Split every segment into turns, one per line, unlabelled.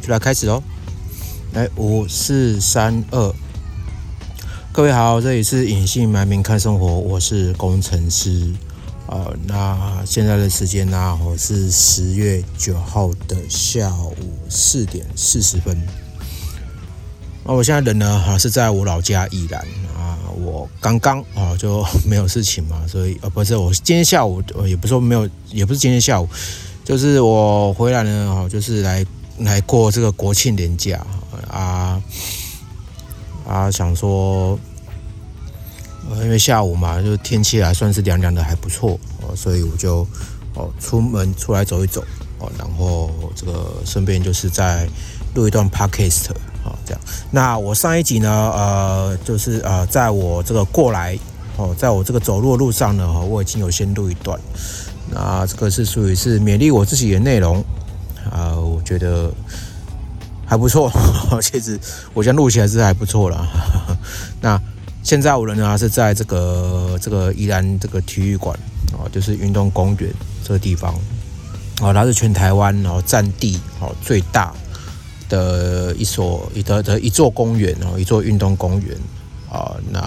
就来开始喽。来，五四三二，各位好，这里是隐姓埋名看生活，我是工程师。呃，那现在的时间呢，我是十月九号的下午四点四十分。那我现在人呢，哈是在我老家宜兰啊。我刚刚啊就没有事情嘛，所以呃不是我今天下午也不是说没有，也不是今天下午，就是我回来呢，哈，就是来来过这个国庆年假啊啊，想说。因为下午嘛，就天气还算是凉凉的，还不错哦，所以我就哦出门出来走一走哦，然后这个顺便就是在录一段 podcast 哦，这样。那我上一集呢，呃，就是呃，在我这个过来哦，在我这个走路的路上呢，我已经有先录一段。那这个是属于是勉励我自己的内容啊，我觉得还不错，其实我现在录起来是还不错了。那。现在我人呢是在这个这个宜兰这个体育馆啊，就是运动公园这个地方啊，它是全台湾然后占地哦最大的一所一的的一座公园哦，一座运动公园啊。那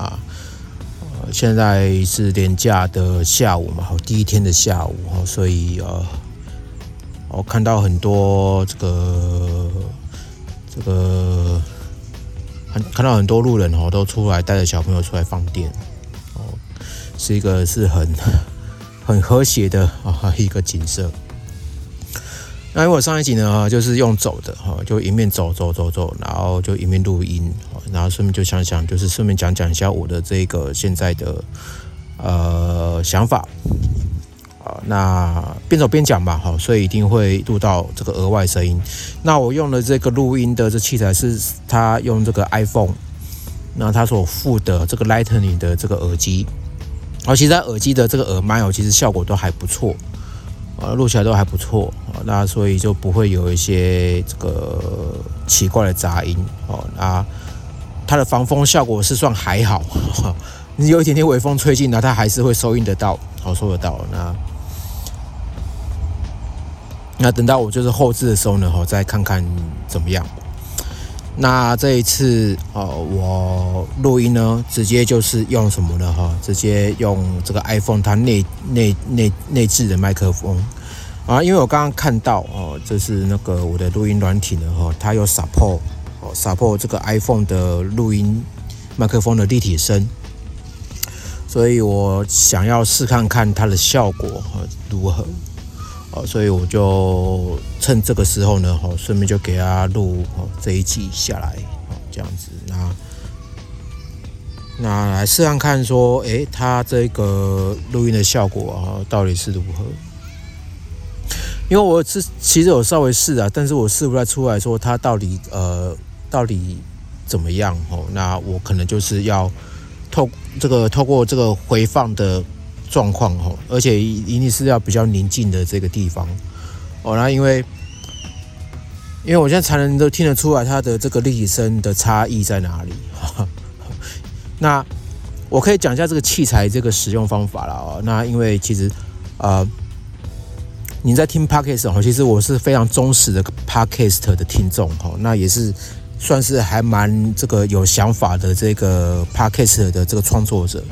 现在是年假的下午嘛，好第一天的下午哦，所以呃我看到很多这个这个。看看到很多路人哦，都出来带着小朋友出来放电哦，是一个是很很和谐的啊一个景色。那因为我上一集呢，就是用走的哈，就一面走走走走，然后就一面录音，然后顺便就想想，就是顺便讲讲一下我的这个现在的呃想法。啊，那边走边讲吧，好，所以一定会录到这个额外声音。那我用的这个录音的这器材是它用这个 iPhone，那它所附的这个 Lightning 的这个耳机，而其实耳机的这个耳麦哦，其实效果都还不错，啊，录起来都还不错，啊，那所以就不会有一些这个奇怪的杂音，哦，那它的防风效果是算还好，你有一点点微风吹进来，它还是会收音得到，好收得到，那。那等到我就是后置的时候呢，哈，再看看怎么样。那这一次哦，我录音呢，直接就是用什么呢？哈，直接用这个 iPhone 它内内内内置的麦克风啊，因为我刚刚看到哦，这是那个我的录音软体呢，哈，它有 support 哦，support 这个 iPhone 的录音麦克风的立体声，所以我想要试看看它的效果如何。哦，所以我就趁这个时候呢，哦，顺便就给他录哦这一集下来，哦，这样子，那那来试看看，说，诶，他这个录音的效果啊，到底是如何？因为我是其实我稍微试啊，但是我试不太出来说他到底呃到底怎么样哦，那我可能就是要透这个透过这个回放的。状况哦，而且一定是要比较宁静的这个地方哦。那因为因为我现在才能都听得出来它的这个立体声的差异在哪里。那我可以讲一下这个器材这个使用方法了哦。那因为其实呃，你在听 podcast 哦，其实我是非常忠实的 podcast 的听众哦。那也是算是还蛮这个有想法的这个 podcast 的这个创作者。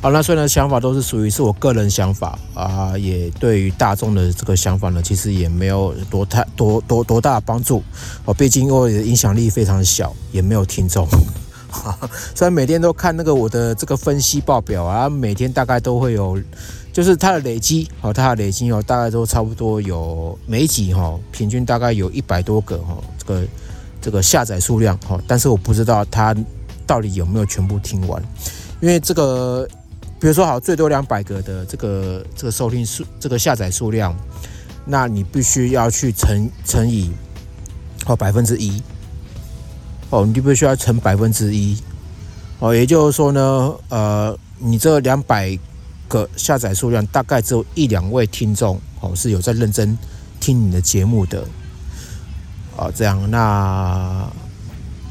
好，那虽然想法都是属于是我个人想法啊，也对于大众的这个想法呢，其实也没有多太多多多大的帮助哦。毕竟我的影响力非常小，也没有听众。虽然每天都看那个我的这个分析报表啊，每天大概都会有，就是它的累积哦，它的累积哦，大概都差不多有每集哈，平均大概有一百多个哈，这个这个下载数量哈，但是我不知道它到底有没有全部听完，因为这个。比如说，好，最多两百个的这个这个收听数，这个下载数量，那你必须要去乘乘以哦百分之一，哦，你必须要乘百分之一，哦，也就是说呢，呃，你这两百个下载数量，大概只有一两位听众哦是有在认真听你的节目的，哦，这样，那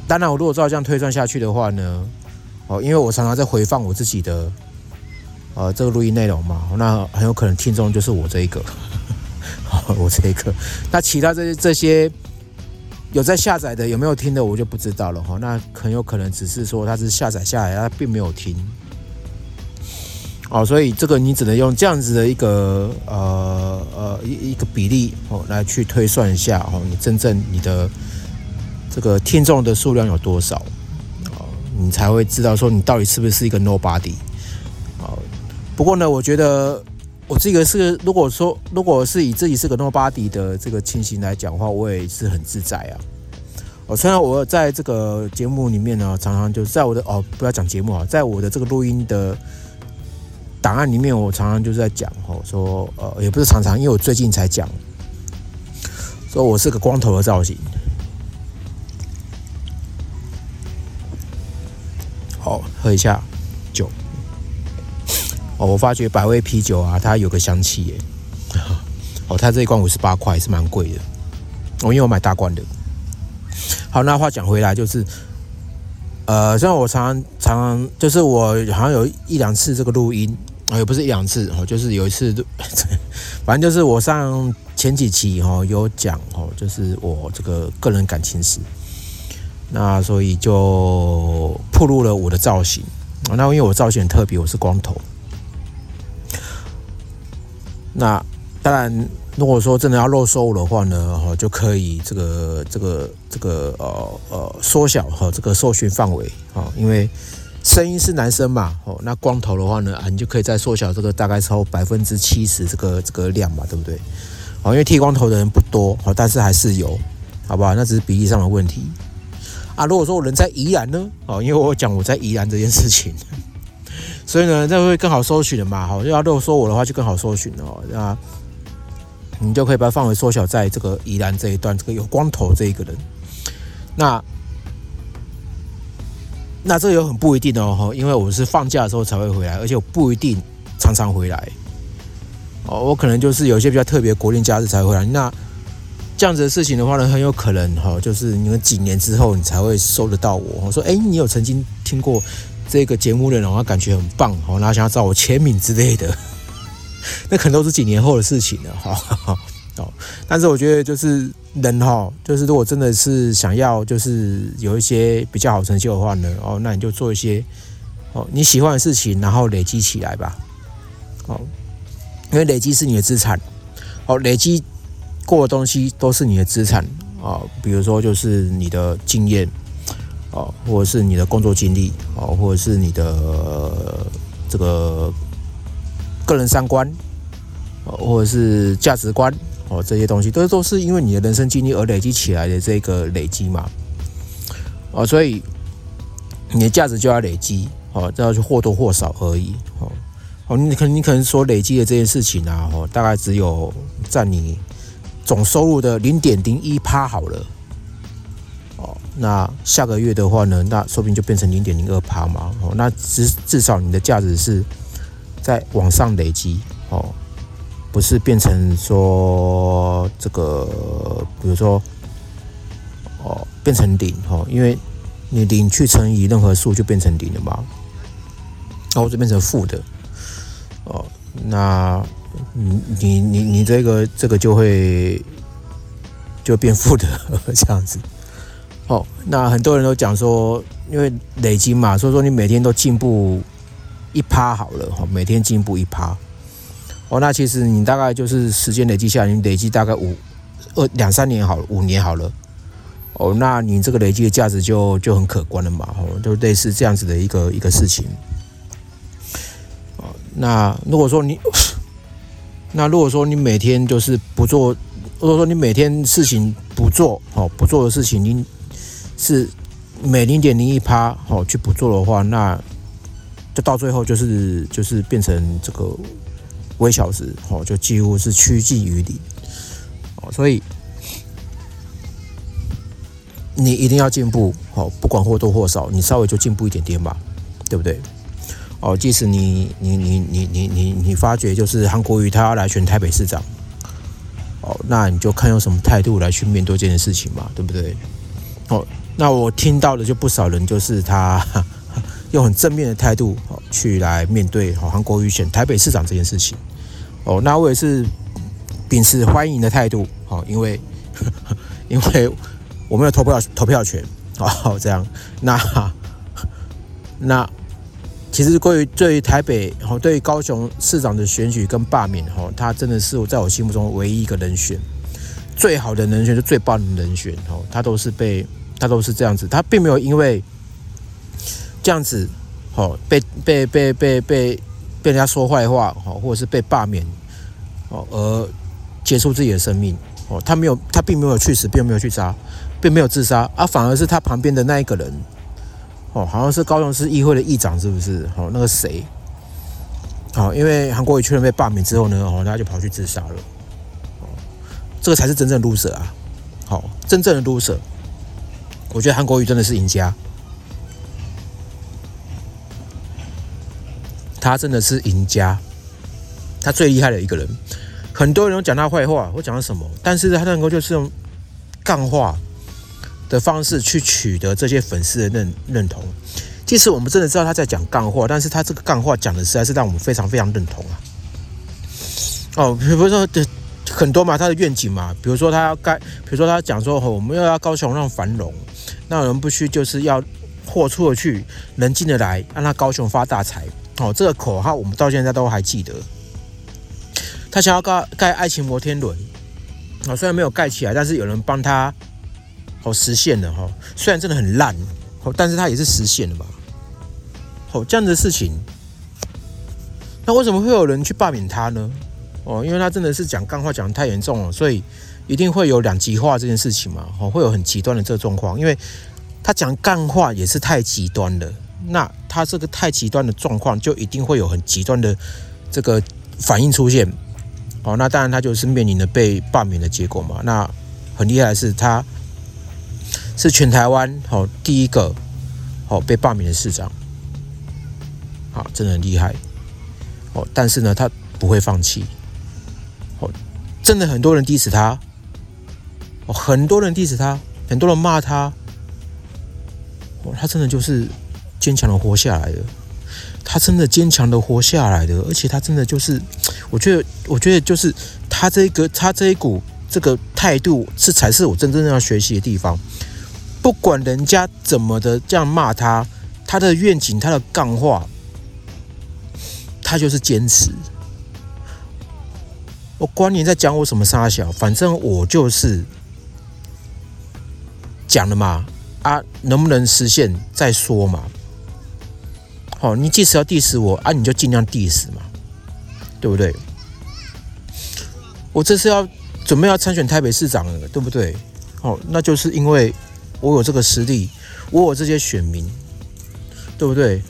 当然，我如果照这样推算下去的话呢，哦，因为我常常在回放我自己的。呃这个录音内容嘛，那很有可能听众就是我这一个，我这一个。那其他这些这些有在下载的有没有听的，我就不知道了哈。那很有可能只是说他是下载下来，他并没有听。哦，所以这个你只能用这样子的一个呃呃一一个比例哦来去推算一下哦，你真正你的这个听众的数量有多少哦，你才会知道说你到底是不是一个 nobody。不过呢，我觉得我这个是如果说如果是以自己是个 nobody 的这个情形来讲的话，我也是很自在啊。哦，虽然我在这个节目里面呢，常常就在我的哦不要讲节目啊，在我的这个录音的。档案里面，我常常就是在讲吼，说呃，也不是常常，因为我最近才讲，说我是个光头的造型。好，喝一下。哦，我发觉百威啤酒啊，它有个香气耶。哦，它这一罐五十八块，是蛮贵的。我因为我买大罐的。好，那话讲回来，就是。呃，像我常常常常就是我好像有一两次这个录音啊，也不是一两次哦，就是有一次，反正就是我上前几期哈有讲哦，就是我这个个人感情史，那所以就暴露了我的造型那因为我造型很特别，我是光头，那当然。如果说真的要露收的话呢，哈，就可以这个这个这个呃呃缩小哈这个受训范围啊，因为声音是男生嘛，哦，那光头的话呢，啊，你就可以再缩小这个大概超百分之七十这个这个量嘛，对不对？哦，因为剃光头的人不多，哦，但是还是有，好不好？那只是比例上的问题啊。如果说我人在宜兰呢，哦，因为我讲我在宜兰这件事情，所以呢，这会更好搜寻的嘛，好，要如果说我的话就更好搜寻哦，那。你就可以把范围缩小在这个宜兰这一段，这个有光头这一个人。那那这有很不一定哦，因为我是放假的时候才会回来，而且我不一定常常回来。哦，我可能就是有一些比较特别国定假日才回来。那这样子的事情的话呢，很有可能哈，就是你们几年之后你才会收得到我。我说，哎，你有曾经听过这个节目内容，他感觉很棒哦，然后想要找我签名之类的。那可能都是几年后的事情了，哈，哦，但是我觉得就是人哈，就是如果真的是想要就是有一些比较好成就的话呢，哦，那你就做一些哦你喜欢的事情，然后累积起来吧，哦，因为累积是你的资产，哦，累积过的东西都是你的资产啊，比如说就是你的经验，哦，或者是你的工作经历，哦，或者是你的这个。个人三观，或者是价值观，哦，这些东西都都是因为你的人生经历而累积起来的这个累积嘛，哦，所以你的价值就要累积，哦，这要去或多或少而已，哦，哦，你可你可能所累积的这件事情啊，哦，大概只有占你总收入的零点零一趴好了，那下个月的话呢，那说不定就变成零点零二趴嘛，哦，那至至少你的价值是。在往上累积哦，不是变成说这个，比如说哦，变成零哦，因为你零去乘以任何数就变成零了嘛，那我就变成负的哦，那你你你你这个这个就会就变负的 这样子哦，那很多人都讲说，因为累积嘛，所以说你每天都进步。一趴好了哈，每天进步一趴哦，那其实你大概就是时间累积下来，你累积大概五二两三年好了，五年好了哦，那你这个累积的价值就就很可观了嘛，哦，就类似这样子的一个一个事情哦。那如果说你，那如果说你每天就是不做，如果说你每天事情不做哦，不做的事情你是每零点零一趴哦去不做的话，那。就到最后就是就是变成这个微小时哦，就几乎是趋近于零哦，所以你一定要进步哦，不管或多或少，你稍微就进步一点点吧，对不对？哦，即使你你你你你你你发觉就是韩国瑜他要来选台北市长哦，那你就看用什么态度来去面对这件事情嘛，对不对？哦，那我听到的就不少人就是他。用很正面的态度去来面对好韩国瑜选台北市长这件事情哦，那我也是秉持欢迎的态度哦，因为 因为我没有投票投票权哦，这样那那其实关于对于台北哦，对于高雄市长的选举跟罢免哦，他真的是我在我心目中唯一一个人选，最好的人选就最棒的人选哦，他都是被他都是这样子，他并没有因为。这样子，哦，被被被被被被人家说坏话，哦，或者是被罢免，哦，而结束自己的生命，哦，他没有，他并没有去死，并没有去杀，并没有自杀，啊，反而是他旁边的那一个人，哦，好像是高雄市议会的议长，是不是？哦，那个谁，好，因为韩国瑜确认被罢免之后呢，哦，他就跑去自杀了，哦，这个才是真正的 loser 啊，好，真正的 loser，我觉得韩国瑜真的是赢家。他真的是赢家，他最厉害的一个人。很多人都讲他坏话，或讲他什么，但是他能够就是用干话的方式去取得这些粉丝的认认同。即使我们真的知道他在讲干话，但是他这个干话讲的实在是让我们非常非常认同啊。哦，比如说的很多嘛，他的愿景嘛，比如说他要盖，比如说他讲说，我们要要高雄让繁荣，那我们必须就是要豁出去，能进得来，让他高雄发大财。哦，这个口号我们到现在都还记得。他想要盖盖爱情摩天轮，哦，虽然没有盖起来，但是有人帮他，哦，实现了哈。虽然真的很烂，哦，但是他也是实现了吧。哦，这样的事情，那为什么会有人去罢免他呢？哦，因为他真的是讲干话讲的太严重了，所以一定会有两极化这件事情嘛。哦，会有很极端的这个状况，因为他讲干话也是太极端了。那他这个太极端的状况，就一定会有很极端的这个反应出现。哦，那当然他就是面临着被罢免的结果嘛。那很厉害的是，他是全台湾哦第一个哦被罢免的市长。好，真的很厉害。哦，但是呢，他不会放弃。哦，真的很多人 diss 他。哦，很多人 diss 他，很多人骂他。哦，他真的就是。坚强的活下来的，他真的坚强的活下来的，而且他真的就是，我觉得，我觉得就是他这个，他这一股这个态度是才是我真正要学习的地方。不管人家怎么的这样骂他，他的愿景，他的干话，他就是坚持。我管你在讲我什么沙小，反正我就是讲了嘛，啊，能不能实现再说嘛。好，你即使要 diss 我啊，你就尽量 diss 嘛，对不对？我这次要准备要参选台北市长了，对不对？好，那就是因为我有这个实力，我有这些选民，对不对？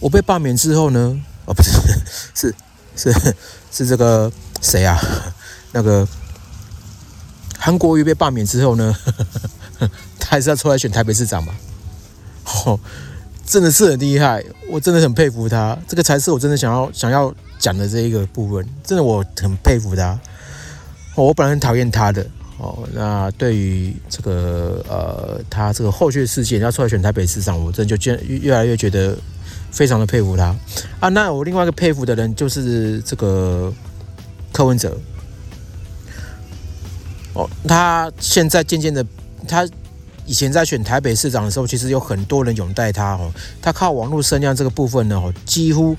我被罢免之后呢？哦，不是，是是是这个谁啊？那个韩国瑜被罢免之后呢？他还是要出来选台北市长嘛？哦，真的是很厉害，我真的很佩服他。这个才是我真的想要想要讲的这一个部分，真的我很佩服他。哦我本来很讨厌他的哦，那对于这个呃他这个后续事件要出来选台北市长，我真的就越越来越觉得非常的佩服他啊。那我另外一个佩服的人就是这个柯文哲。哦，他现在渐渐的他。以前在选台北市长的时候，其实有很多人拥戴他哦。他靠网络声量这个部分呢，哦，几乎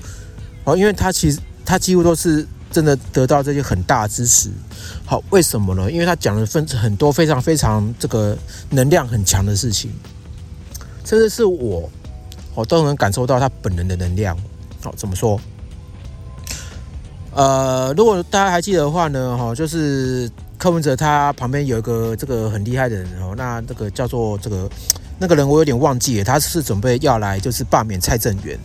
哦，因为他其实他几乎都是真的得到这些很大支持。好，为什么呢？因为他讲了分很多非常非常这个能量很强的事情，甚至是我我都能感受到他本人的能量。好，怎么说？呃，如果大家还记得的话呢，哈，就是。柯文哲他旁边有一个这个很厉害的人哦，那这个叫做这个那个人我有点忘记了，他是准备要来就是罢免蔡正元，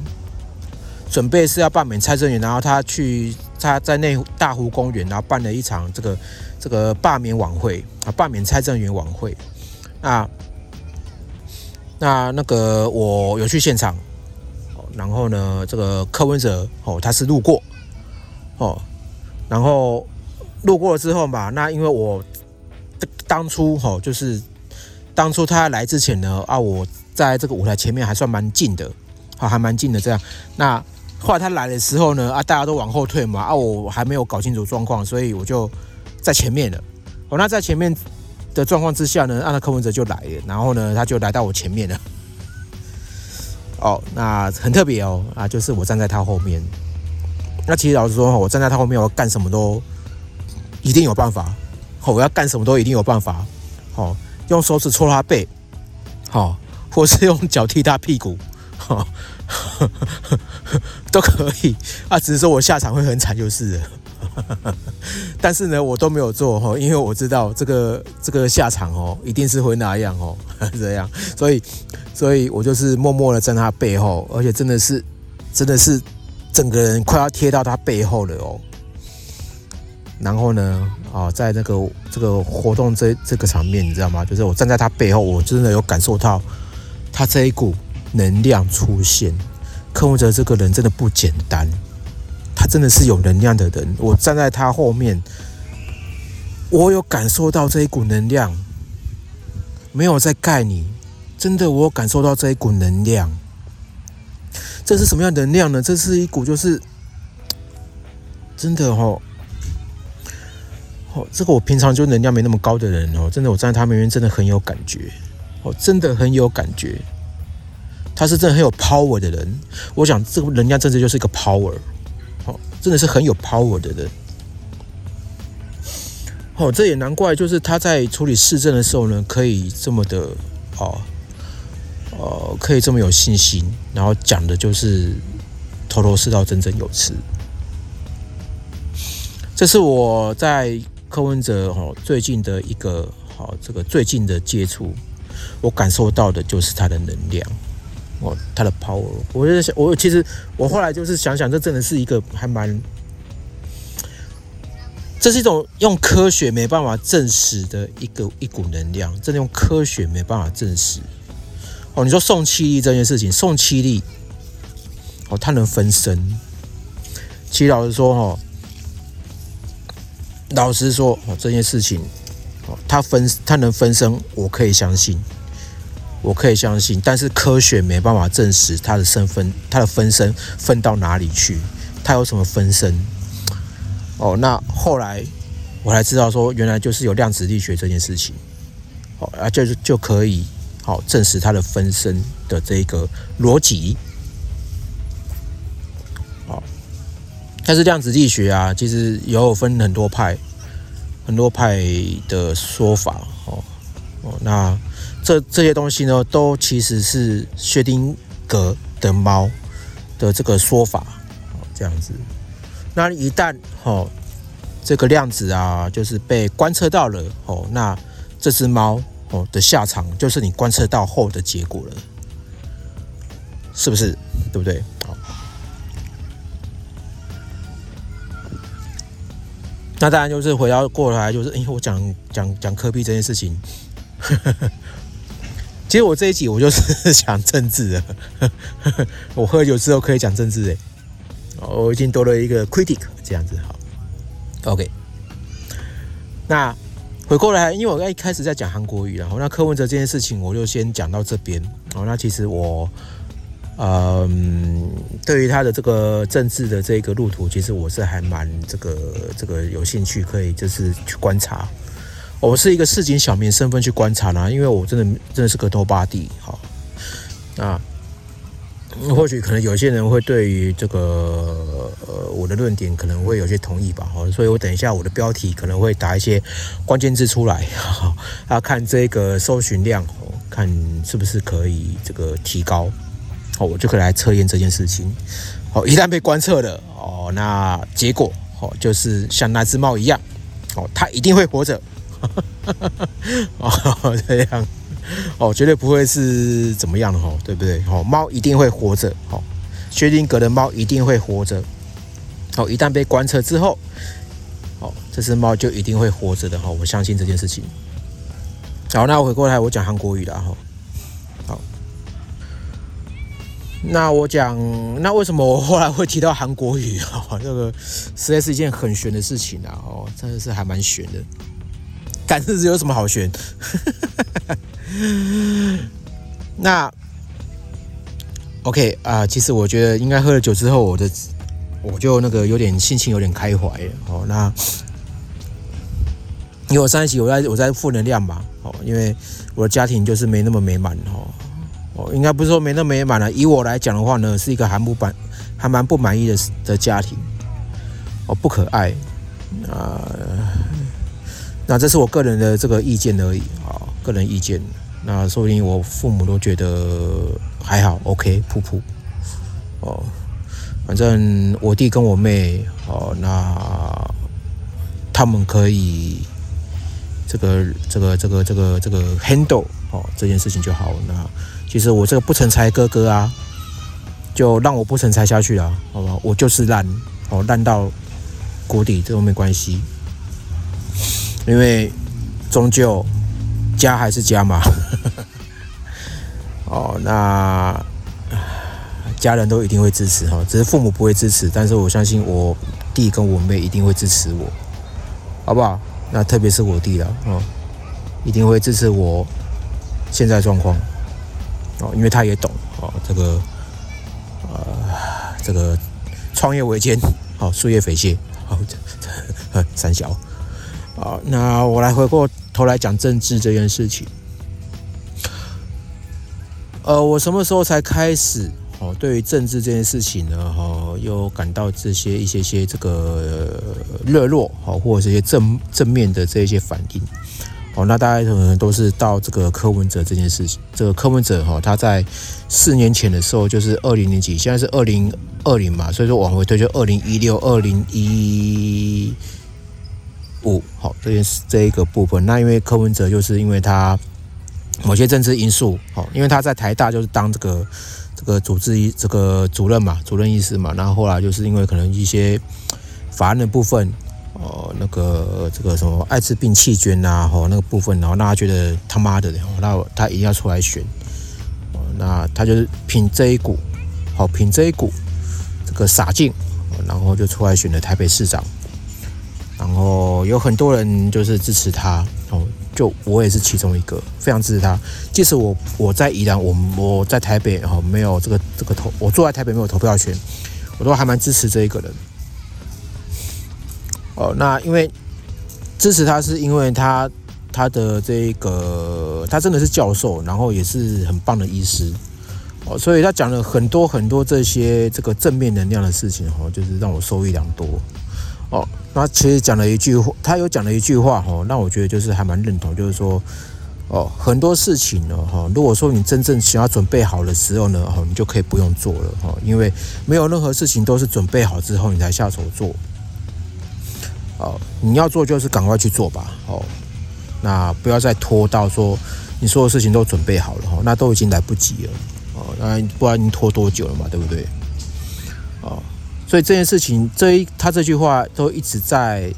准备是要罢免蔡正元，然后他去他在内大湖公园，然后办了一场这个这个罢免晚会啊，罢免蔡正元晚会啊，那那个我有去现场，然后呢，这个柯文哲哦，他是路过哦，然后。路过了之后嘛，那因为我当初哈，就是当初他来之前呢啊，我在这个舞台前面还算蛮近的，好，还蛮近的这样。那后来他来的时候呢，啊，大家都往后退嘛，啊，我还没有搞清楚状况，所以我就在前面了。哦，那在前面的状况之下呢，那柯文哲就来了，然后呢，他就来到我前面了。哦，那很特别哦，啊，就是我站在他后面。那其实老实说，我站在他后面，我干什么都一定有办法。好，我要干什么都一定有办法。好，用手指戳他背，好，或是用脚踢他屁股，好。都可以啊，只是说我下场会很惨就是了。但是呢，我都没有做哈，因为我知道这个这个下场哦，一定是会那样哦，这样，所以所以我就是默默的站他背后，而且真的是真的是整个人快要贴到他背后了哦。然后呢，啊，在那个这个活动这这个场面，你知道吗？就是我站在他背后，我真的有感受到他这一股。能量出现，柯文哲这个人真的不简单，他真的是有能量的人。我站在他后面，我有感受到这一股能量，没有在盖你，真的我感受到这一股能量。这是什么样能量呢？这是一股就是真的哦，哦，这个我平常就能量没那么高的人哦，真的我站在他面前真的很有感觉，哦，真的很有感觉。他是真的很有 power 的人，我想这个人家真的就是一个 power，哦，真的是很有 power 的人，哦，这也难怪，就是他在处理市政的时候呢，可以这么的，哦，呃，可以这么有信心，然后讲的就是头头是道，振振有词。这是我在柯文哲哦最近的一个好这个最近的接触，我感受到的就是他的能量。哦，他的 power，我就在想，我其实我后来就是想想，这真的是一个还蛮，这是一种用科学没办法证实的一个一股能量，真的用科学没办法证实。哦，你说送气力这件事情，送气力，哦，它能分身。其实老实说，哈，老实说，哦，这件事情，哦，它分，他能分身，我可以相信。我可以相信，但是科学没办法证实他的身份，他的分身分到哪里去，他有什么分身？哦，那后来我才知道说，原来就是有量子力学这件事情，哦，啊，就就可以好证实他的分身的这个逻辑。但是量子力学啊，其实也有分很多派，很多派的说法。哦，哦，那。这这些东西呢，都其实是薛定谔的猫的这个说法，这样子。那一旦哦，这个量子啊，就是被观测到了哦，那这只猫哦的下场，就是你观测到后的结果了，是不是？对不对？那当然就是回到过来，就是因为我讲讲讲科比这件事情。其实我这一集我就是 讲政治的，我喝酒之后可以讲政治哎，我已经多了一个 critic 这样子好，OK。那回过来，因为我一开始在讲韩国语，然后那柯文哲这件事情，我就先讲到这边。哦，那其实我，嗯，对于他的这个政治的这个路途，其实我是还蛮这个这个有兴趣，可以就是去观察。我是一个市井小民身份去观察呢，因为我真的真的是个多巴地，好，那或许可能有些人会对于这个呃我的论点可能会有些同意吧，好，所以我等一下我的标题可能会打一些关键字出来，啊，看这个搜寻量，看是不是可以这个提高，好，我就可以来测验这件事情，好，一旦被观测了，哦，那结果，哦，就是像那只猫一样，哦，它一定会活着。哦，这样哦，绝对不会是怎么样的哈，对不对？哦，猫一定会活着，哦，薛定谔的猫一定会活着，哦，一旦被观测之后，哦，这只猫就一定会活着的哈，我相信这件事情。好，那我回过来，我讲韩国语了哈。那我讲，那为什么我后来会提到韩国语哈？这个实在是一件很悬的事情啊，哦，真的是还蛮悬的。赶日子有什么好悬？那 OK 啊，其实我觉得应该喝了酒之后，我的我就那个有点心情有点开怀哦。那因为我上一集我在我在负能量嘛哦，因为我的家庭就是没那么美满哦应该不是说没那么美满了。以我来讲的话呢，是一个还不满还蛮不满意的的家庭哦，不可爱啊。那这是我个人的这个意见而已啊，个人意见。那说不定我父母都觉得还好，OK，噗噗。哦，反正我弟跟我妹哦，那他们可以这个这个这个这个这个 handle 哦这件事情就好。那其实我这个不成才哥哥啊，就让我不成才下去了，好吧？我就是烂哦，烂到谷底，这都没关系。因为终究家还是家嘛，哦，那家人都一定会支持哈，只是父母不会支持，但是我相信我弟跟我妹一定会支持我，好不好？那特别是我弟了，哦，一定会支持我现在状况，哦，因为他也懂哦，这个呃，这个创业维艰，好，树叶匪懈，好，三小。好，那我来回过头来讲政治这件事情。呃，我什么时候才开始哦？对于政治这件事情呢，哈，又感到这些一些些这个热络，好，或者这些正正面的这一些反应。那大家可能都是到这个柯文哲这件事情。这个柯文哲哈，他在四年前的时候就是二零零几，现在是二零二零嘛，所以说往回推就二零一六、二零一。五好，这件事这一个部分，那因为柯文哲就是因为他某些政治因素，好，因为他在台大就是当这个这个主治医这个主任嘛，主任医师嘛，然后后来就是因为可能一些法案的部分，哦，那个这个什么艾滋病弃捐啊，吼那个部分，然后让他觉得他妈的，然后那他一定要出来选，哦，那他就是凭这一股，好，凭这一股这个傻劲，然后就出来选了台北市长。然后有很多人就是支持他哦，就我也是其中一个，非常支持他。即使我我在宜兰，我我在台北哦，没有这个这个投，我坐在台北没有投票权，我都还蛮支持这一个人。哦，那因为支持他是因为他他的这个他真的是教授，然后也是很棒的医师哦，所以他讲了很多很多这些这个正面能量的事情哦，就是让我受益良多。哦，那其实讲了一句话，他有讲了一句话哈，那我觉得就是还蛮认同，就是说，哦，很多事情呢哈，如果说你真正想要准备好的时候呢，哈，你就可以不用做了哈，因为没有任何事情都是准备好之后你才下手做，哦，你要做就是赶快去做吧，哦，那不要再拖到说你所有事情都准备好了哈，那都已经来不及了，哦，那不然你拖多久了嘛，对不对？哦。所以这件事情，这一他这句话都一直在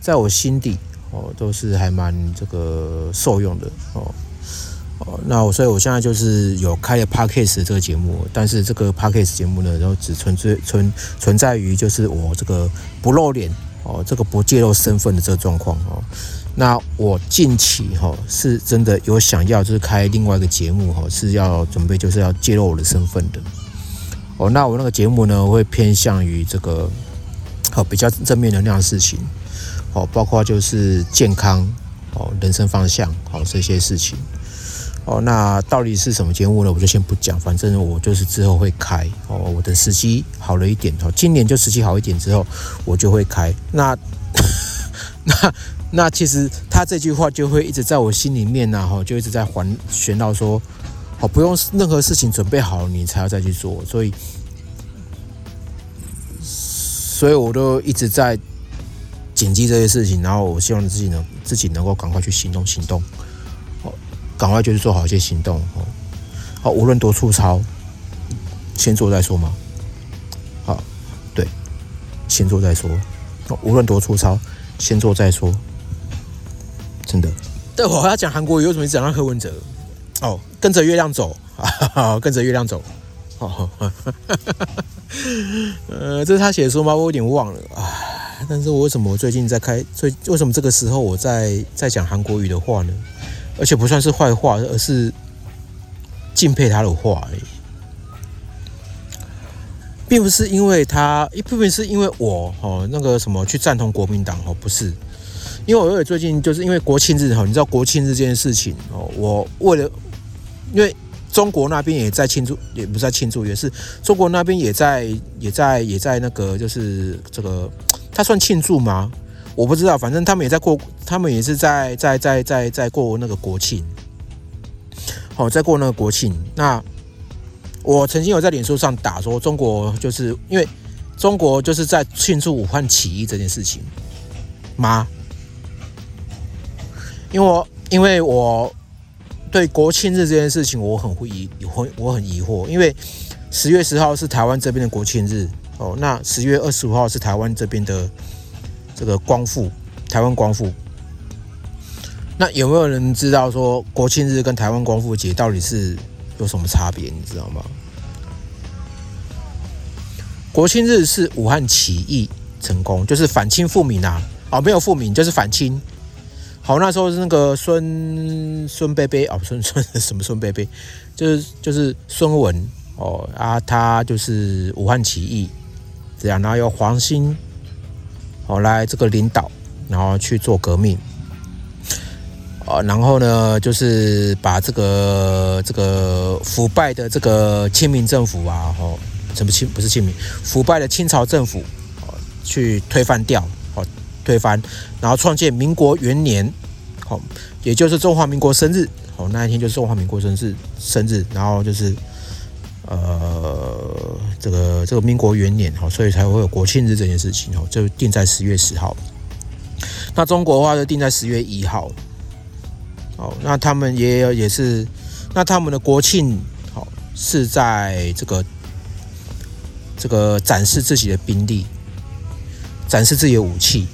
在我心底哦，都是还蛮这个受用的哦哦。那我所以我现在就是有开了 podcast 这个节目，但是这个 podcast 节目呢，然后只存在存存在于就是我这个不露脸哦，这个不揭露身份的这个状况哦。那我近期哈是真的有想要就是开另外一个节目哈，是要准备就是要揭露我的身份的。哦，那我那个节目呢，会偏向于这个，好比较正面能量的事情，哦，包括就是健康，哦，人生方向，好这些事情，哦，那到底是什么节目呢？我就先不讲，反正我就是之后会开，哦，我的时机好了一点，哦，今年就时机好一点之后，我就会开。那 那那其实他这句话就会一直在我心里面呢，哈，就一直在环旋到说。哦，不用任何事情准备好，你才要再去做，所以，所以我都一直在谨记这些事情，然后我希望自己能自己能够赶快去行动行动，赶快就是做好一些行动，哦，好，无论多粗糙，先做再说嘛，好，对，先做再说，无论多粗糙，先做再说，真的。对，我要讲韩国语，为什么讲到柯文哲？哦，跟着月亮走啊，跟着月亮走。哦，呃，这是他写的书吗？我有点忘了啊。但是我为什么最近在开？最为什么这个时候我在在讲韩国语的话呢？而且不算是坏话，而是敬佩他的话而已，并不是因为他一部分是因为我哦那个什么去赞同国民党哦，不是，因为我有最近就是因为国庆日哈，你知道国庆日这件事情哦，我为了因为中国那边也在庆祝，也不在庆祝，也是中国那边也在也在也在那个就是这个，他算庆祝吗？我不知道，反正他们也在过，他们也是在在在在在过那个国庆。好，在过那个国庆。那我曾经有在脸书上打说，中国就是因为中国就是在庆祝武汉起义这件事情吗？因为因为我对国庆日这件事情我很疑，很我很疑惑。因为十月十号是台湾这边的国庆日哦，那十月二十五号是台湾这边的这个光复，台湾光复。那有没有人知道说国庆日跟台湾光复节到底是有什么差别？你知道吗？国庆日是武汉起义成功，就是反清复明啊！哦，没有复明，就是反清。好，那时候是那个孙孙贝贝哦，孙孙 什么孙贝贝，就是就是孙文哦啊，他就是武汉起义这样，然后有黄兴哦来这个领导，然后去做革命。啊，然后呢，就是把这个这个腐败的这个清明政府啊，哦，什么清不是清明，腐败的清朝政府，哦，去推翻掉，哦，推翻，然后创建民国元年，好，也就是中华民国生日，哦，那一天就是中华民国生日生日，然后就是呃，这个这个民国元年，哦，所以才会有国庆日这件事情，哦，就定在十月十号。那中国的话就定在十月一号。哦，那他们也有也是，那他们的国庆好是在这个这个展示自己的兵力，展示自己的武器。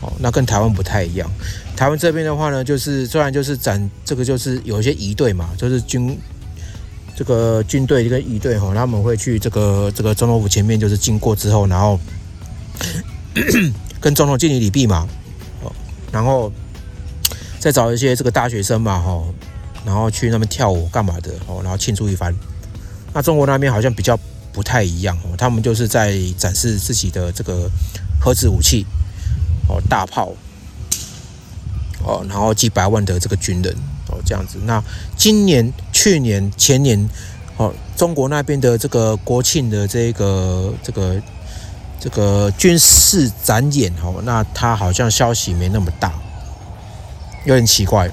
哦，那跟台湾不太一样。台湾这边的话呢，就是虽然就是展这个就是有一些仪队嘛，就是军这个军队跟仪队哈，他们会去这个这个总统府前面就是经过之后，然后 跟总统敬礼礼毕嘛。哦，然后。再找一些这个大学生嘛，哈，然后去那边跳舞干嘛的，哦，然后庆祝一番。那中国那边好像比较不太一样，哦，他们就是在展示自己的这个核子武器，哦，大炮，哦，然后几百万的这个军人，哦，这样子。那今年、去年、前年，哦，中国那边的这个国庆的这个、这个、这个军事展演，哦，那它好像消息没那么大。有点奇怪，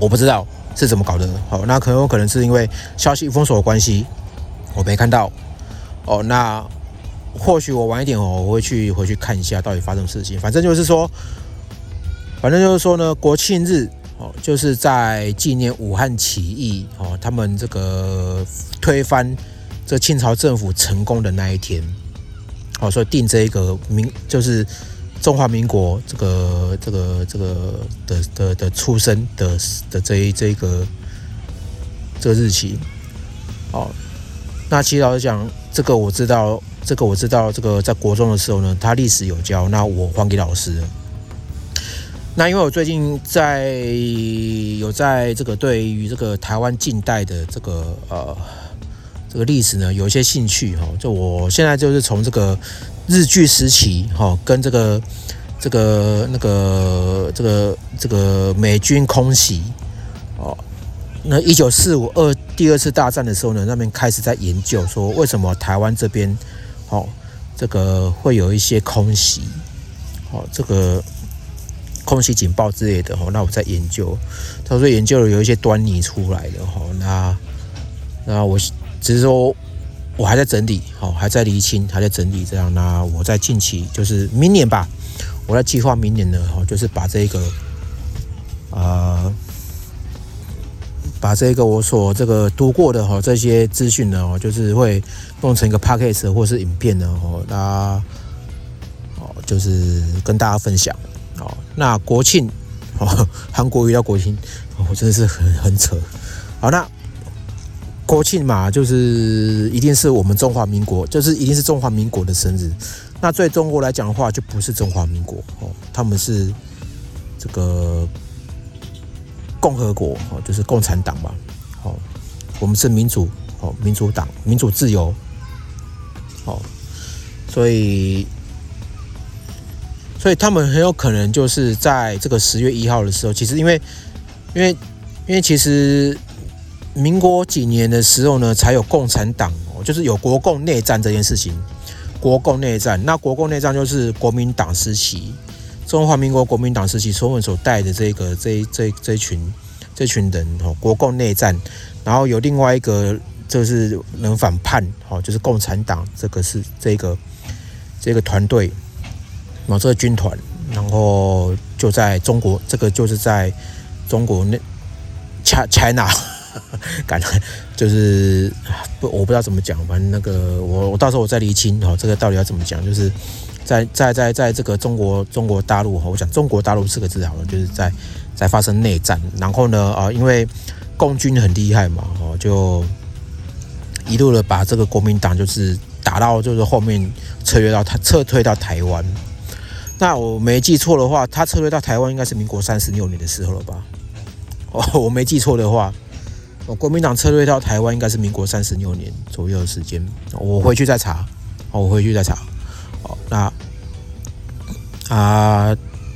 我不知道是怎么搞的。好，那可能有可能是因为消息封锁的关系，我没看到。哦，那或许我晚一点哦，我会去回去看一下到底发生什么事情。反正就是说，反正就是说呢，国庆日哦，就是在纪念武汉起义哦，他们这个推翻这清朝政府成功的那一天。哦，所以定这一个名就是。中华民国这个这个这个的的的出生的的这一这个这个日期，哦，那其实老实讲，这个我知道，这个我知道，这个在国中的时候呢，他历史有教，那我还给老师。那因为我最近在有在这个对于这个台湾近代的这个呃这个历史呢有一些兴趣哈，就我现在就是从这个。日据时期，哈，跟这个、这个、那个、这个、这个美军空袭，哦，那一九四五二第二次大战的时候呢，那边开始在研究说，为什么台湾这边，哦，这个会有一些空袭，哦，这个空袭警报之类的，哦，那我在研究，他说研究了有一些端倪出来的，哈，那那我只是说。我还在整理，好，还在厘清，还在整理，这样。那我在近期，就是明年吧，我在计划明年呢，哈，就是把这个，呃，把这个我所这个读过的哈这些资讯呢，哦，就是会弄成一个 p a c k a g e 或是影片呢，哦，大家，哦，就是跟大家分享，哦，那国庆，哦，韩国遇到国庆，我真的是很很扯，好，那。国庆嘛，就是一定是我们中华民国，就是一定是中华民国的生日。那对中国来讲的话，就不是中华民国哦，他们是这个共和国哦，就是共产党嘛。哦，我们是民主哦，民主党，民主自由哦，所以所以他们很有可能就是在这个十月一号的时候，其实因为因为因为其实民国几年的时候呢，才有共产党哦，就是有国共内战这件事情。国共内战，那国共内战就是国民党时期，中华民国国民党时期所们所带的这个这这这群这群人哦，国共内战，然后有另外一个就是能反叛哦，就是共产党这个是这个这个团队，然后，这个军团，然后就在中国，这个就是在中国内，China。感觉就是不，我不知道怎么讲，反正那个我我到时候我再厘清哈，这个到底要怎么讲？就是在在在在这个中国中国大陆哈，我讲中国大陆四个字好了，就是在在发生内战，然后呢啊，因为共军很厉害嘛，哦，就一路的把这个国民党就是打到就是后面撤退到他撤退到台湾。那我没记错的话，他撤退到台湾应该是民国三十六年的时候了吧？哦，我没记错的话。哦，国民党撤退到台湾应该是民国三十六年左右的时间，我回去再查。我回去再查。哦，那啊，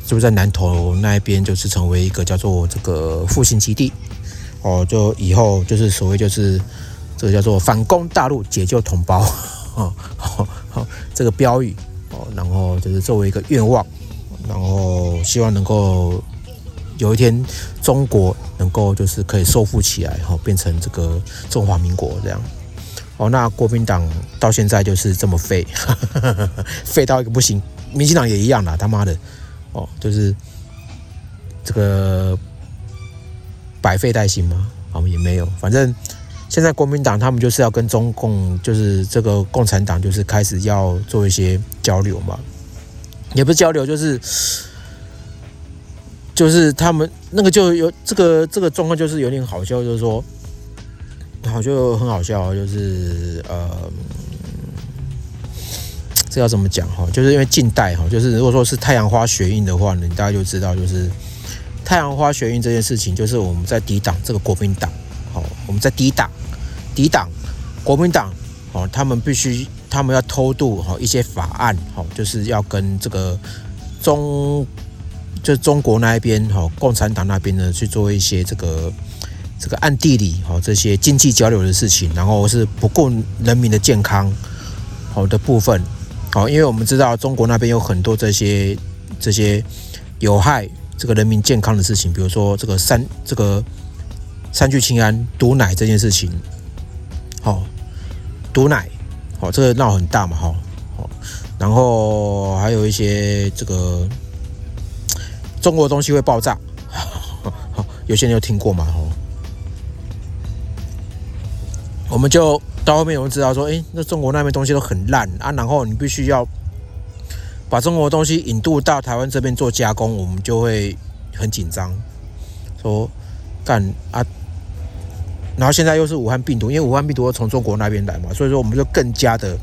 是不是在南投那一边就是成为一个叫做这个复兴基地？哦，就以后就是所谓就是这个叫做反攻大陆、解救同胞，哦，这个标语然后就是作为一个愿望，然后希望能够。有一天，中国能够就是可以收复起来，哈，变成这个中华民国这样。哦，那国民党到现在就是这么废，废到一个不行。民进党也一样啦，他妈的，哦，就是这个百废待兴吗？哦，也没有。反正现在国民党他们就是要跟中共，就是这个共产党，就是开始要做一些交流嘛，也不是交流，就是。就是他们那个就有这个这个状况，就是有点好笑，就是说，好就很好笑，就是呃，这要怎么讲哈？就是因为近代哈，就是如果说是太阳花学运的话呢，大家就知道，就是太阳花学运这件事情，就是我们在抵挡这个国民党，好，我们在抵挡抵挡国民党，哦，他们必须他们要偷渡哈一些法案，好，就是要跟这个中。就中国那一边哈，共产党那边呢去做一些这个这个暗地里哈这些经济交流的事情，然后是不顾人民的健康好的部分，好，因为我们知道中国那边有很多这些这些有害这个人民健康的事情，比如说这个三这个三聚氰胺毒奶这件事情，好，毒奶好，这个闹很大嘛哈，好，然后还有一些这个。中国的东西会爆炸，有些人有听过嘛？吼，我们就到后面我们知道说，哎，那中国那边东西都很烂啊，然后你必须要把中国的东西引渡到台湾这边做加工，我们就会很紧张，说干啊，然后现在又是武汉病毒，因为武汉病毒从中国那边来嘛，所以说我们就更加的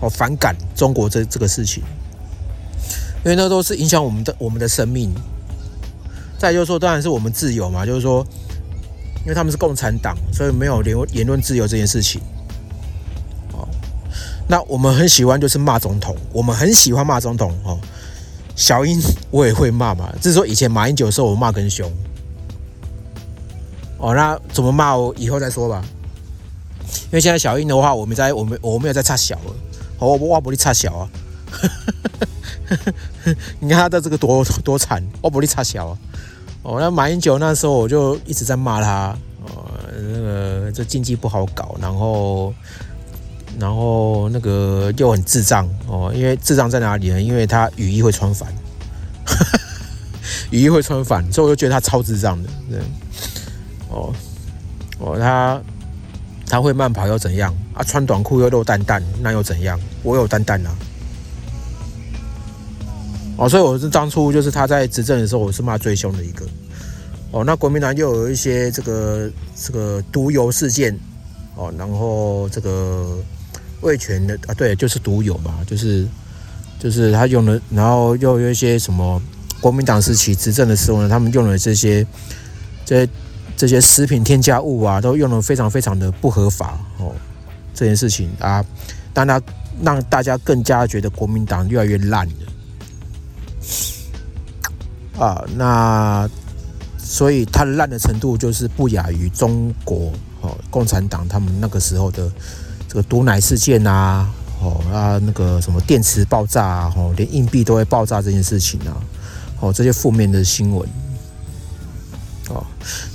哦反感中国这这个事情。因为那都是影响我们的我们的生命。再就是说，当然是我们自由嘛，就是说，因为他们是共产党，所以没有言言论自由这件事情。哦，那我们很喜欢就是骂总统，我们很喜欢骂总统哦。小英我也会骂嘛，只是说以前马英九的时候我骂更凶。哦，那怎么骂我以后再说吧。因为现在小英的话，我们在我们我没有在差小了，我我不力差小啊。你看他的这个多多惨，我不力差小啊！哦，那马英九那时候我就一直在骂他，哦，那个这经济不好搞，然后然后那个又很智障哦，因为智障在哪里呢？因为他雨衣会穿反，雨衣会穿反，所以我就觉得他超智障的，对，哦哦，他他会慢跑又怎样啊？穿短裤又露蛋蛋，那又怎样？我有蛋蛋啊！哦，所以我是当初就是他在执政的时候，我是骂最凶的一个。哦，那国民党又有一些这个这个毒油事件，哦，然后这个味全的啊，对，就是毒油嘛，就是就是他用了，然后又有一些什么国民党时期执政的时候呢，他们用了这些这些这些食品添加物啊，都用的非常非常的不合法哦。这件事情啊，让他让大家更加觉得国民党越来越烂了啊。那所以它烂的程度就是不亚于中国哦共产党他们那个时候的这个毒奶事件啊，哦啊那个什么电池爆炸啊，哦连硬币都会爆炸这件事情啊，哦这些负面的新闻。哦，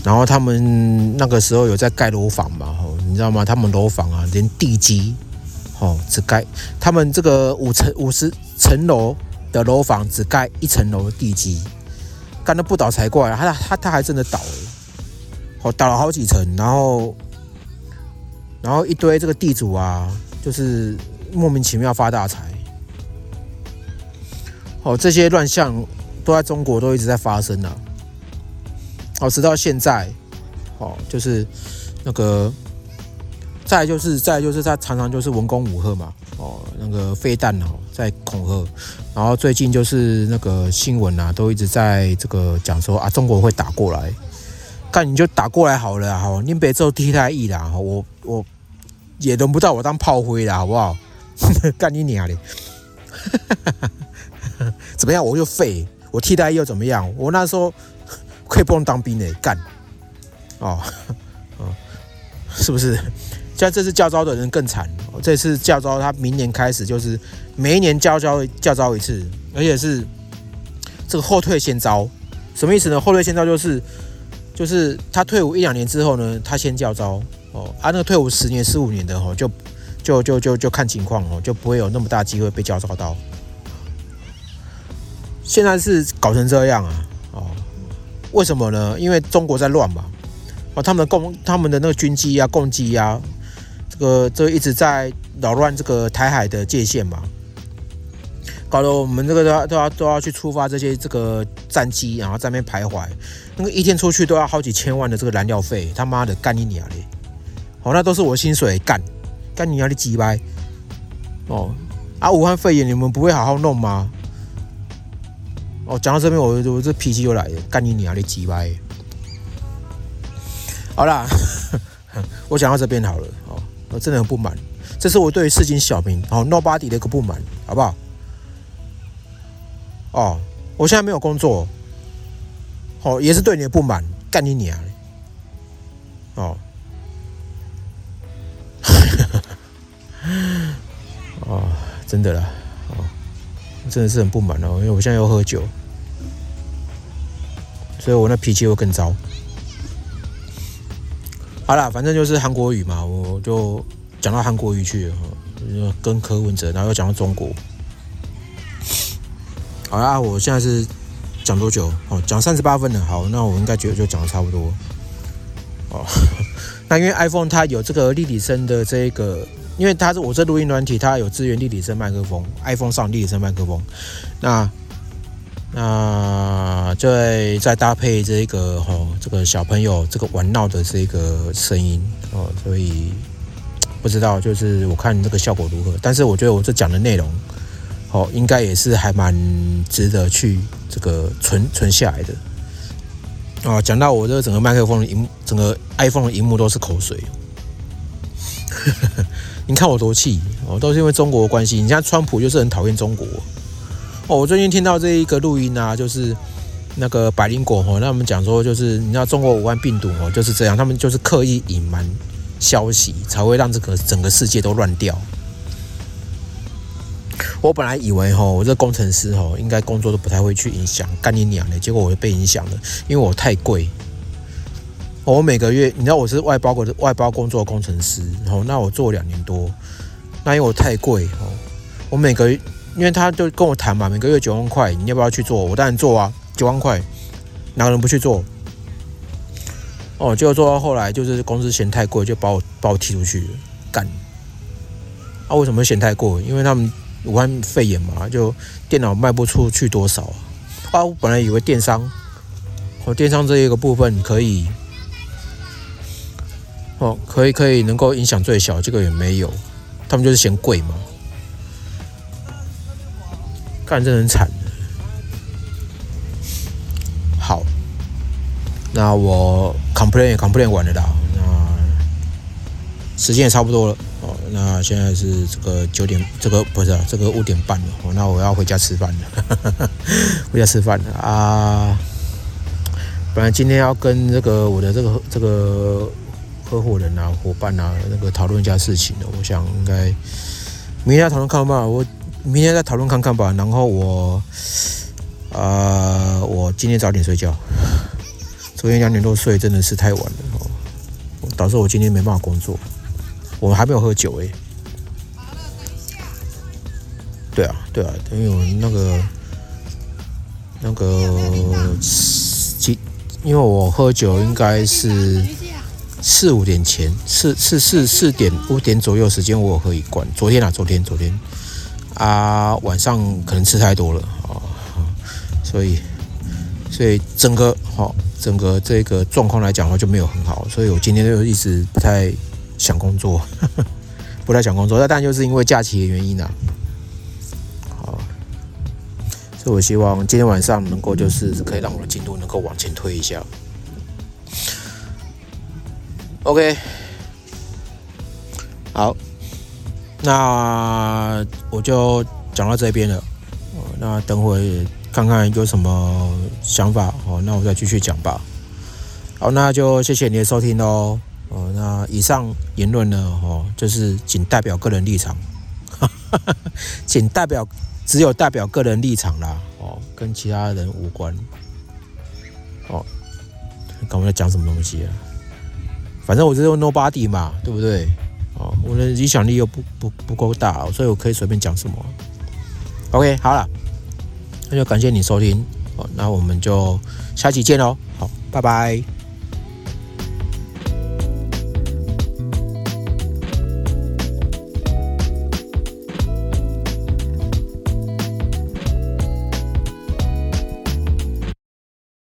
然后他们那个时候有在盖楼房嘛？哦，你知道吗？他们楼房啊，连地基，哦，只盖他们这个五层五十层楼的楼房，只盖一层楼的地基，干的不倒才怪！他他他还真的倒了，哦，倒了好几层，然后然后一堆这个地主啊，就是莫名其妙发大财。哦，这些乱象都在中国都一直在发生啊。哦，直到现在，哦，就是那个，再就是再就是他常常就是文攻武赫嘛，哦，那个飞弹哦在恐吓，然后最近就是那个新闻啊，都一直在这个讲说啊，中国会打过来，干你就打过来好了，好，你别做替代役啦，我我也轮不到我当炮灰啦，好不好？干你娘的！怎么样？我就废，我替代役又怎么样？我那时候。可以不用当兵的干，哦，哦，是不是？像这次教招的人更惨，这次教招他明年开始就是每一年教招教招一次，而且是这个后退先招，什么意思呢？后退先招就是就是他退伍一两年之后呢，他先教招哦，啊，那个退伍十年、十五年的哦，就就就就就看情况哦，就不会有那么大机会被教招到。现在是搞成这样啊！为什么呢？因为中国在乱嘛，哦，他们的共他们的那个军机啊、共机啊，这个这一直在扰乱这个台海的界限嘛，搞得我们这个都要都要都要去出发这些这个战机，然后在那边徘徊，那个一天出去都要好几千万的这个燃料费，他妈的干你娘嘞！哦，那都是我薪水干，干你娘的鸡掰！哦，啊，武汉肺炎你们不会好好弄吗？哦，讲到这边，我我这脾气又来了，干你娘的鸡巴！好啦，我讲到这边好了。哦，我真的很不满，这是我对市井小民哦 nobody 的一个不满，好不好？哦，我现在没有工作，哦，也是对你的不满，干你娘！哦，哦，真的啦。真的是很不满哦，因为我现在又喝酒，所以我那脾气会更糟。好了，反正就是韩国语嘛，我就讲到韩国语去，跟柯文哲，然后又讲到中国。好啦，我现在是讲多久？哦，讲三十八分了。好，那我应该觉得就讲的差不多。哦，那因为 iPhone 它有这个立体声的这个。因为它是我这录音软体，它有支援立体声麦克风，iPhone 上立体声麦克风。那那再再搭配这个吼，这个小朋友这个玩闹的这个声音哦，所以不知道就是我看这个效果如何。但是我觉得我这讲的内容哦，应该也是还蛮值得去这个存存下来的。哦，讲到我这整个麦克风的荧，整个 iPhone 的荧幕都是口水。你看我多气哦，都是因为中国的关系。你像川普就是很讨厌中国哦。我最近听到这一个录音啊，就是那个百灵果哦，那我们讲说就是你知道中国武汉病毒哦就是这样，他们就是刻意隐瞒消息，才会让这个整个世界都乱掉。我本来以为哈，我这工程师哈，应该工作都不太会去影响干你娘的，结果我被影响了，因为我太贵。我每个月，你知道我是外包的外包工作工程师，然后那我做两年多，那因为我太贵哦，我每个月，因为他就跟我谈嘛，每个月九万块，你要不要去做？我当然做啊，九万块，哪个人不去做？哦，结果做到后来就是公司嫌太贵，就把我把我踢出去，干！啊，为什么嫌太贵？因为他们武汉肺炎嘛，就电脑卖不出去多少啊？啊，我本来以为电商，哦，电商这一个部分可以。哦，可以可以，能够影响最小，这个也没有，他们就是嫌贵嘛，干真很惨。好，那我 complain 也 complain 完了啦，那时间也差不多了哦。那现在是这个九点，这个不是这个五点半了哦。那我要回家吃饭了，回家吃饭了啊。本来今天要跟这个我的这个这个合伙人啊、伙伴啊那个讨论一下事情的，我想应该明天再讨论看看吧。我明天再讨论看看吧。然后我呃，我今天早点睡觉。昨天两点多睡真的是太晚了哦，导致我今天没办法工作。我们还没有喝酒哎。对啊，对啊，因为我那个那个今，因为我喝酒应该是四五点前，四四四四点五点左右时间我有喝一罐。昨天啊，昨天昨天啊，晚上可能吃太多了啊，所以所以整个好。整个这个状况来讲的话就没有很好，所以我今天就一直不太想工作，不太想工作。那当然就是因为假期的原因啊。好，所以我希望今天晚上能够就是可以让我的进度能够往前推一下。OK，好，那我就讲到这边了。那等会。看看有什么想法哦，那我再继续讲吧。好，那就谢谢你的收听喽。哦，那以上言论呢，哦，就是仅代表个人立场，仅代表只有代表个人立场啦。哦，跟其他人无关。哦，刚刚在讲什么东西啊？反正我是用 nobody 嘛，对不对？哦，我的影响力又不不不够大，所以我可以随便讲什么。OK，好了。那就感谢你收听，哦，那我们就下期见喽，好，拜拜。